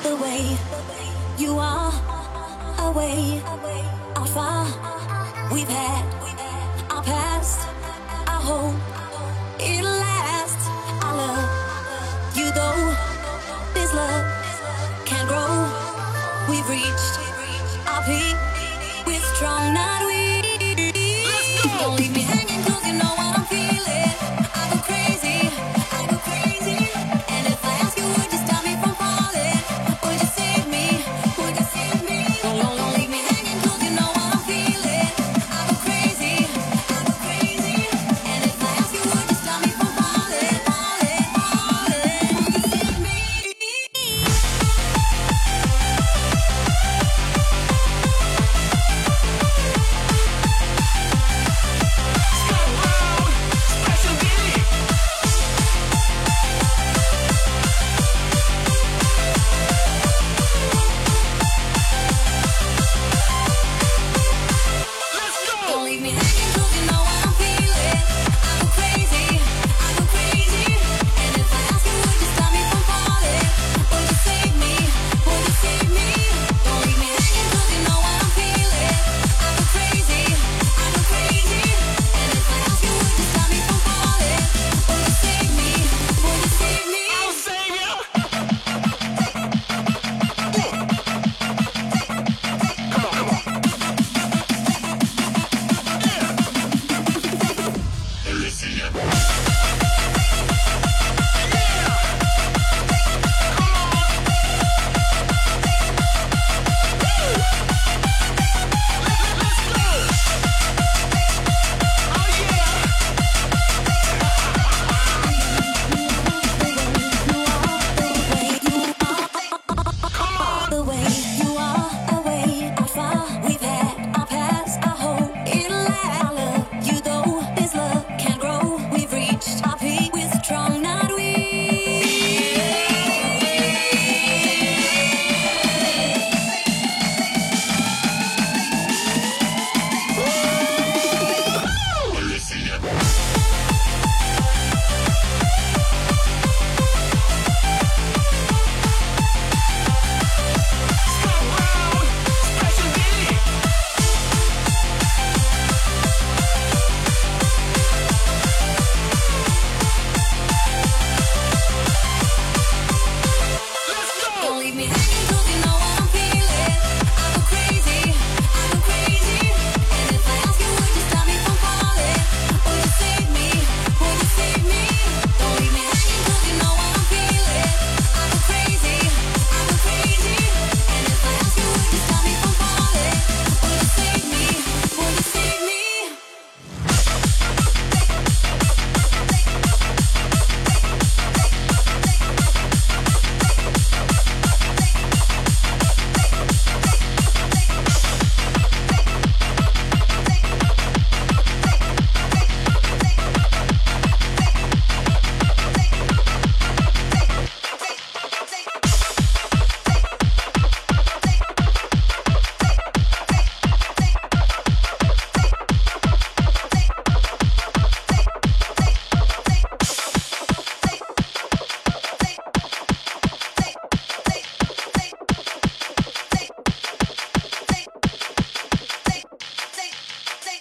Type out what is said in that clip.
the way you are away, how far we've had our past, I hope it'll last. I love you though, this love can grow. We've reached our peak, we're strong, not weak. Don't leave me hanging, cause you know what I'm feeling.